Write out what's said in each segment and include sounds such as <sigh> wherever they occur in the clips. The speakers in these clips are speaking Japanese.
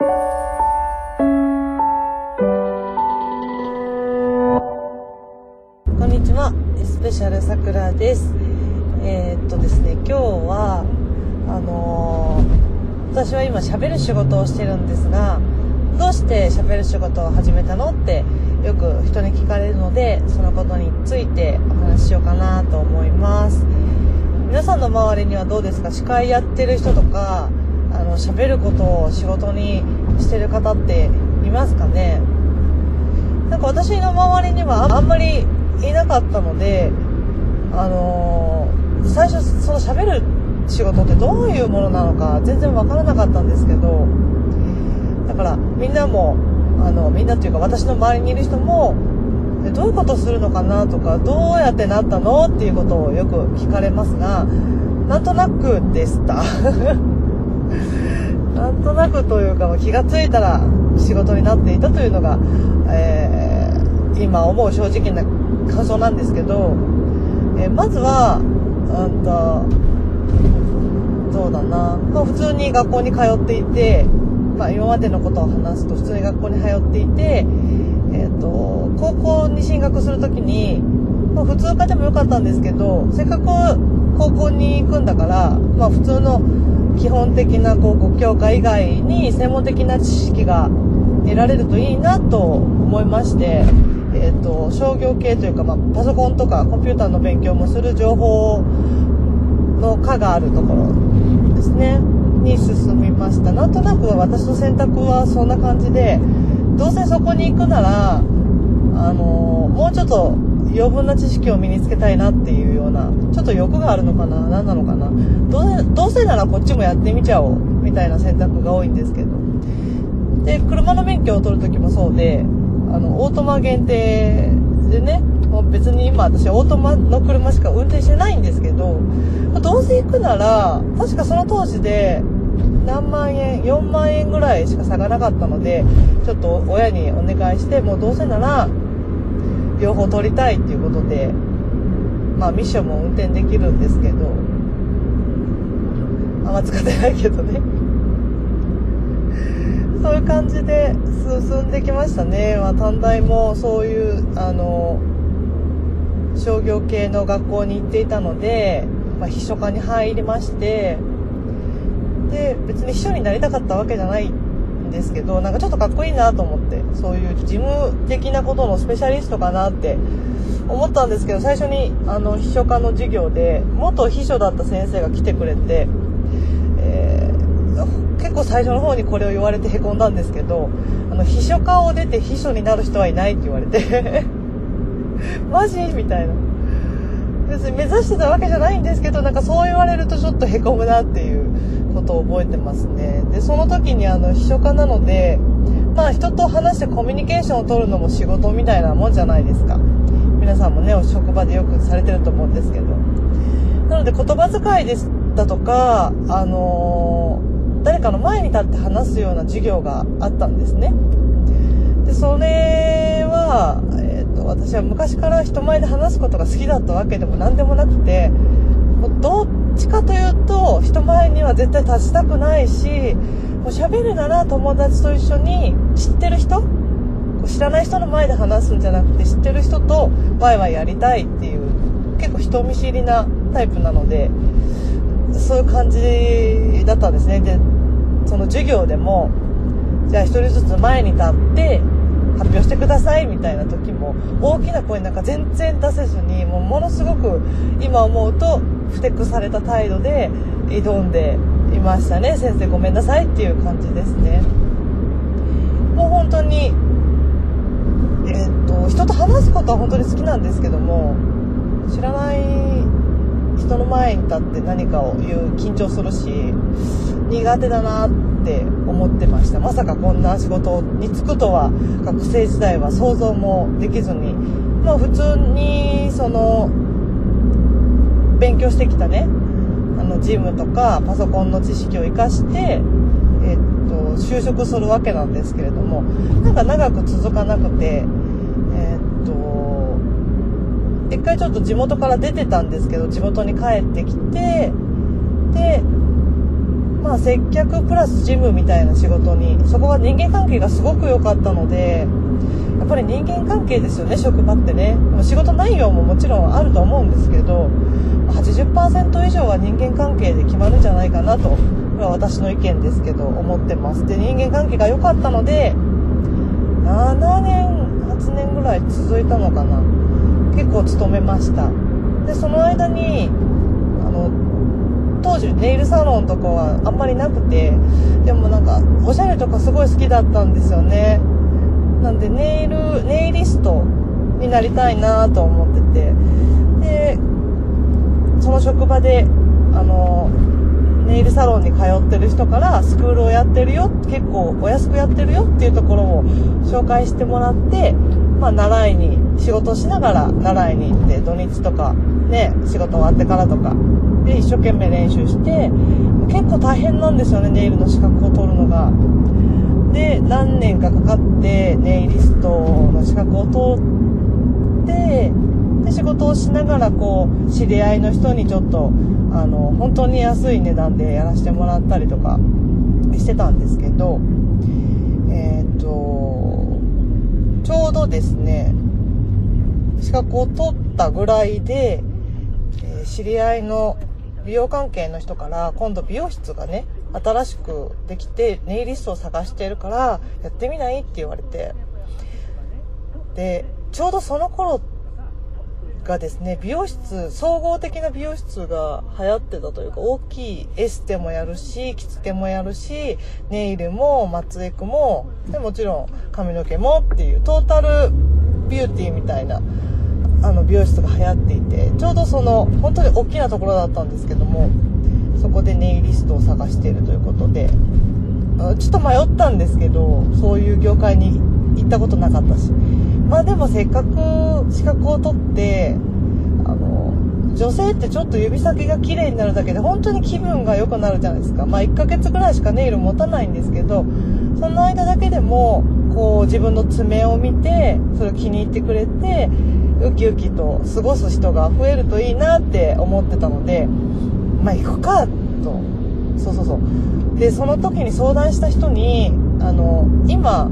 こんにちは。スペシャルさくらです。えー、っとですね今日はあのー、私は今喋る仕事をしてるんですがどうして喋る仕事を始めたのってよく人に聞かれるのでそのことについてお話ししようかなと思います。皆さんの周りにはどうですか？司会やってる人とかあの喋ることを仕事にしてる方っていますかね？なんか私の周りにはあんまりいなかったのであのー、最初その喋る仕事ってどういうものなのか全然わからなかったんですけどだからみんなもあのみんなっていうか私の周りにいる人もどういうことするのかなとかどうやってなったの？っていうことをよく聞かれますがなんとなくでした。なんとなくというか気が付いたら仕事になっていたというのが、えー、今思う正直な感想なんですけど、えー、まずはうんとどうだな、まあ、普通に学校に通っていてまあ、今までのことを話すと普通に学校に通っていて、えーと、高校に進学する時に、まあ、普通科でもよかったんですけどせっかく高校に行くんだから、まあ、普通の基本的な高校教科以外に専門的な知識が得られるといいなと思いまして、えーと、商業系というか、まあ、パソコンとかコンピューターの勉強もする情報の科があるところですね。に進みましたなんとなく私の選択はそんな感じでどうせそこに行くならあのちょっと余分な知識を身につけたいなっていうようなちょっと欲があるのかな何なのかな。どうせならこっちもやってみちゃおうみたいな選択が多いんですけど。で車の免許を取る時もそうであのオートマ限定でねもう別に今私オートマの車しか運転してないんですけどどうせ行くなら確かその当時で何万円4万円ぐらいしか差がなかったのでちょっと親にお願いしてもうどうせなら両方取りたいっていうことでまあミッションも運転できるんですけどあんま使ってないけどね。そういう感じで進んできましたね、まあ、短大もそういうあの商業系の学校に行っていたので、まあ、秘書科に入りましてで別に秘書になりたかったわけじゃないんですけどなんかちょっとかっこいいなと思ってそういう事務的なことのスペシャリストかなって思ったんですけど最初にあの秘書科の授業で元秘書だった先生が来てくれて、えー、結構最初の方にこれを言われてへこんだんですけどあの秘書科を出て秘書になる人はいないって言われて <laughs> マジ？みたいな。別に目指してたわけじゃないんですけどなんかそう言われるとちょっとへこむなっていうことを覚えてますね。でその時にあの秘書家なのでまあ人と話してコミュニケーションを取るのも仕事みたいなもんじゃないですか。皆さんもね職場でよくされてると思うんですけど。なので言葉遣いでしたとかあのー、誰かの前に立って話すような授業があったんですね。でそれは、えーと、私は昔から人前で話すことが好きだったわけでも何でもなくてどっちかという人前には絶対立ちたくないしもう喋るなら友達と一緒に知ってる人知らない人の前で話すんじゃなくて知ってる人とワイワイやりたいっていう結構人見知りなタイプなのでそういう感じだったんですね。でその授業でもじゃあ1人ずつ前に立って発表してくださいみたいな時も大きな声なんか全然出せずにもうものすごく今思うとふてくされた態度で挑んでいましたね先生ごめんなさいっていう感じですね。もう本当にえー、っと人と話すことは本当に好きなんですけども知らない人の前に立って何かを言う緊張するし苦手だなってって思ってました。まさかこんな仕事に就くとは学生時代は想像もできずに。まあ普通にその勉強してきたね。あのジムとかパソコンの知識を生かしてえっと就職するわけなんですけれども。なんか長く続かなくてえっと一回ちょっと地元から出てたんですけど地元に帰ってきてでまあ接客プラスジムみたいな仕事にそこは人間関係がすごく良かったのでやっぱり人間関係ですよね職場ってね。仕事内容ももちろんあると思うんですけど80%以上は人間関係で決まるんじゃないかなとこれは私の意見ですけど思ってます。で人間関係が良かったので7年8年ぐらい続いたのかな。結構勤めました。でその間にあの当時ネイルサロンとかはあんまりなくてでもなんかおしゃれとかすごい好きだったんですよね。なんでネイルネイリストになりたいなと思ってて。でその職場であのネイルサロンに通ってる人からスクールをやってるよ結構お安くやってるよっていうところを紹介してもらって、まあ、習いに仕事しながら習いに行って土日とかね仕事終わってからとかで一生懸命練習して結構大変なんですよねネイルの資格を取るのが。で何年かかかってネイリストの資格を取ってで仕事をしながらこう知り合いの人にちょっとあの本当に安い値段でやらせてもらったりとかしてたんですけどえっ、ー、とちょうどですね資格を取ったぐらいで、え、知り合いの美容関係の人から今度美容室がね新しくできてネイリストを探してるからやってみないって言われて。でちょうどその頃がですね美容室総合的な美容室が流行ってたというか大きいエステもやるし着付けもやるしネイルもマツエクもでもちろん髪の毛もっていうトータルビューティーみたいなあの美容室が流行っていてちょその本当に大きなところだったんですけどもそこでネイリストを探しているということでちょっと迷ったんですけどそういう業界に行ったことなかったし。まあでもせっかく資格を取って女性ってちょっと指先が綺麗になるだけで本当に気分が良くなるじゃないですか。まあ1ヶ月ぐらいしかネイル持たないんですけどその間だけでもこう自分の爪を見てそれを気に入ってくれてウキウキと過ごす人が増えるといいなって思ってたのでまあ行くかと。そうそうそう。でその時に相談した人にあの今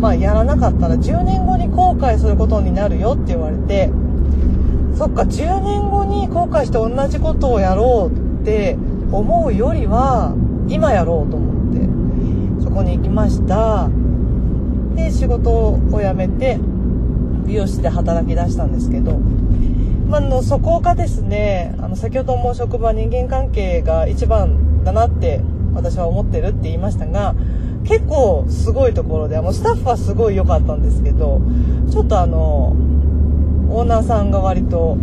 まあやらなかったら10年後に後悔することになるよって言われてそっか10年後に後悔して同じことをやろうって思うよりは今やろうと思ってそこに行きました。で仕事を辞めて美容師で働き出したんですけどまあのそこがですねあの先ほども職場人間関係が一番だなって私は思ってるって言いましたが結構すごいところであのスタッフはすごい良かったんですけどちょっとあのオーナーさんが割と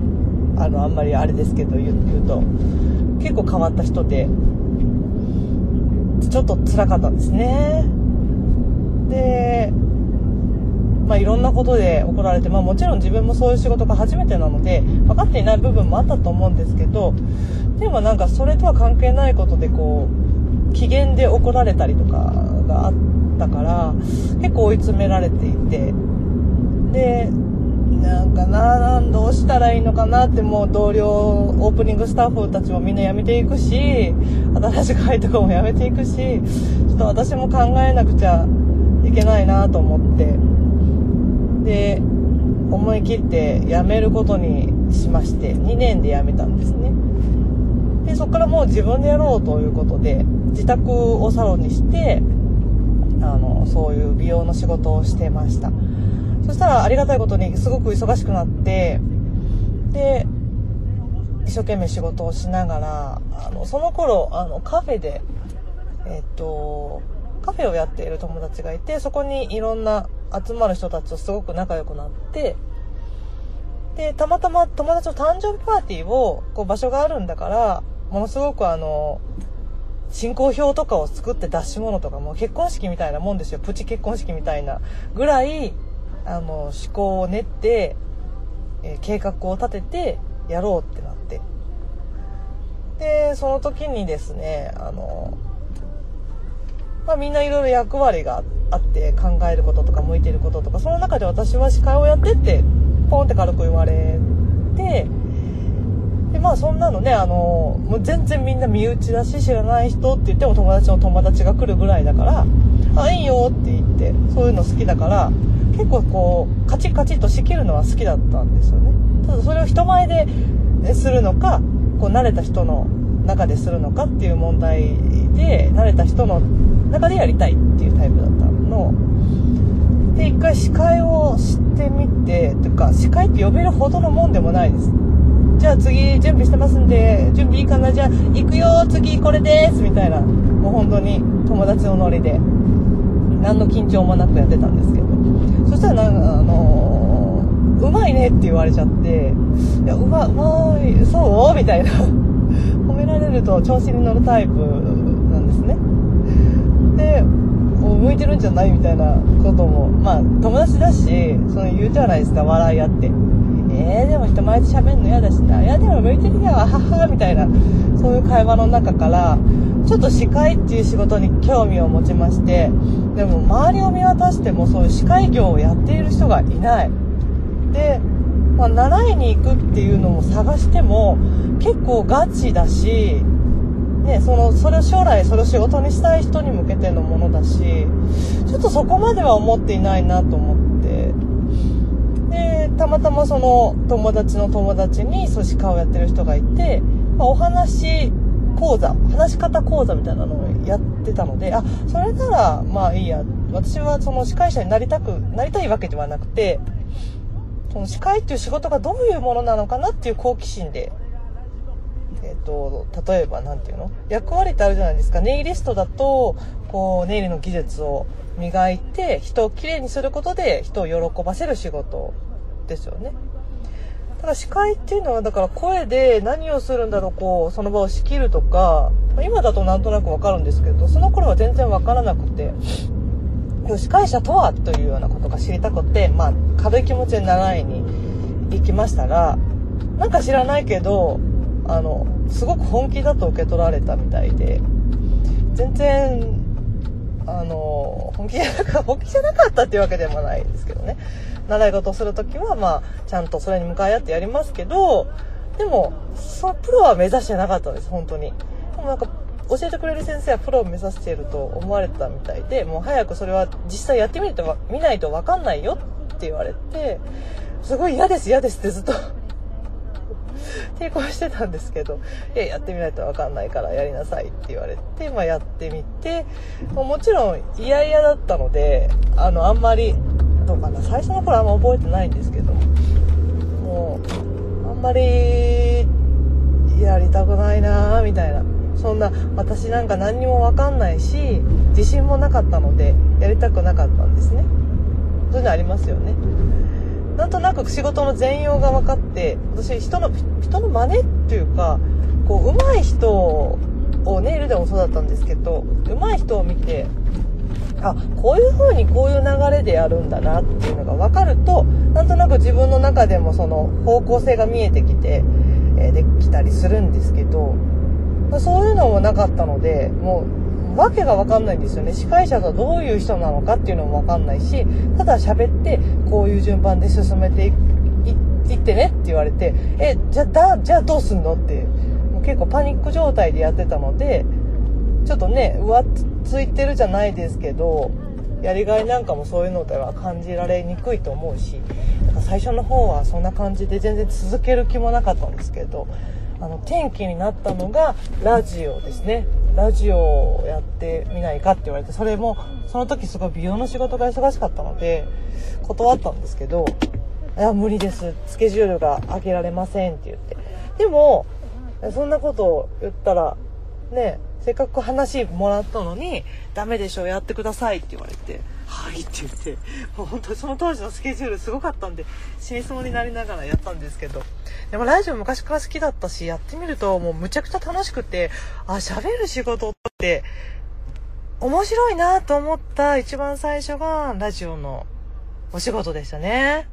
あのあんまりあれですけど言うと結構変わった人でちょっと辛かったんですね。でまあ、いろんなことで怒られて、まあ、もちろん自分もそういう仕事が初めてなので分かっていない部分もあったと思うんですけどでもなんかそれとは関係ないことでこう機嫌で怒られたりとかがあったから結構追い詰められていてでなんかなどうしたらいいのかなってもう同僚オープニングスタッフたちもみんな辞めていくし新しく入った子も辞めていくしちょっと私も考えなくちゃいけないなと思って。で思い切って辞めることにしまして2年で辞めたんですね。でそこからもう自分でやろうということで自宅をサロンにしてあのそういう美容の仕事をしてました。そしたらありがたいことにすごく忙しくなってで一生懸命仕事をしながらあのその頃あのカフェでえっとカフェをやっている友達がいてそこにいろんな集まる人たちとすごく仲良くなってでたまたま友達の誕生日パーティーをこう場所があるんだからものすごくあの進行表とかを作って出し物とかも結婚式みたいなもんですよ。プチ結婚式みたいなぐらいあの思考を練って、え、計画を立ててやろうってなって。でその時にですねあのまあ、みんないろいろ役割があって考えることとか向いてることとかその中で私は司会をやってってポンって軽く言われてでまあそんなのねあのもう全然みんな身内だし知らない人って言っても友達の友達が来るぐらいだから「あいい」よって言ってそういうの好きだから結構こうカチッカチッと仕切るのは好きだったんですよね。ただそれを人前でするのかこう慣れた人の中でするのかっていう問題で慣れた人の中でやりたいっていうタイプだったの。で一回司会をしてみてというか司会って呼べるほどのもんでもないです。じゃあ次準備してますんで準備いいかな？じゃあ行くよ次これですみたいな。もう本当に友達のノリで。何の緊張もなくやってたんですけどそしたらなんかあのー、うまいって言われちゃっていやうまうまいそう？みたいな。<laughs> 褒められると調子に乗るタイプなんですね。で向いてるんじゃないみたいなこともまあ友達だしその言うじゃないですか笑い合って。えー、でも人前で喋るの嫌だしな。いや、でも向いてるやわ、はは、みたいな、そういう会話の中から、ちょっと司会っていう仕事に興味を持ちまして、でも周りを見渡してもそういう司会業をやっている人がいない。で、まあ、習いに行くっていうのも探しても、結構ガチだし、ね、その、それを将来それを仕事にしたい人に向けてのものだし、ちょっとそこまでは思っていないなと思って、で、たまたまその友達の友達に寿司家をやってる人がいて、まあ、お話講座、話し方講座みたいなのをやってたので、あ、それならまあいいや。私はその司会者になりたく、なりたいわけではなくて、その司会っていう仕事がどういうものなのかなっていう好奇心でえっ、ー、と、例えば何て言うの？役割ってあるじゃないですか。ネイリストだと、こう、ネイルの技術を磨いて、人をきれいにすることで人を喜ばせる仕事ですよね。ただ司会っていうのは、だから声で何をするんだろう、こう、その場を仕切るとか、今だとなんとなくわかるんですけど、その頃は全然わからなくて、司会者とはというようなことが知りたくて、まあ、軽い気持ちで習いに行きましたら、なんか知らないけど、あのすごく本気だと受け取られたみたいで全然あの本気じゃなか <laughs> 本気じゃなかったっていうわけでもないですけどね。習い事をする時はまあちゃんとそれに向かい合ってやりますけどでもそのプロは目指してなかったんです本当に。でもなんか教えてくれる先生はプロを目指していると思われたみたいでもう早くそれは実際やってみると見ないと分かんないよって言われてすごい嫌です嫌ですってずっと <laughs> 抵抗してたんですけど、いや、やってみないとわかんないからやりなさいって言われて、まあやってみて、もちろん嫌々だったので、あの、あんまり、どうかな、最初の頃あんま覚えてないんですけど、もう、あんまり、やりたくないなみたいな。そんな、私なんか何にもわかんないし、自信もなかったので、やりたくなかったんですね。そういうのありますよね。なんとなく仕事の全容が分かって私人の人の真似っていうかこう上手い人をネイルでもそうだったんですけど上手い人を見てあこういう風にこういう流れでやるんだなっていうのが分かるとなんとなく自分の中でもその方向性が見えてきて、え、できたりするんですけどそういうのもなかったのでもうわけがわかんないんですよね。司会者がどういう人なのかっていうのもわかんないし、ただ喋って、こういう順番で進めていってねって言われて、え、じゃ、だ、じゃあどうすんのって、もう結構パニック状態でやってたので、ちょっとね、浮ついてるじゃないですけど、やりがいなんかもそういうのでは感じられにくいと思うし、だか最初の方はそんな感じで全然続ける気もなかったんですけど、あの、転機になったのがラジオですね。ラジオをやってみないかって言われて、それも、その時すごい美容の仕事が忙しかったので、断ったんですけど、いや、無理です。スケジュールが開けられませんって言って。でも、そんなことを言ったら、ね、せっかく話もらったのに、ダメでしょ、やってくださいって言われて、はいって言って、もう本当にその当時のスケジュールすごかったんで、死にそうになりながらやったんですけど、でもラジオ昔から好きだったし、やってみるともうむちゃくちゃ楽しくて、あ、喋る仕事って面白いなと思った一番最初がラジオのお仕事でしたね。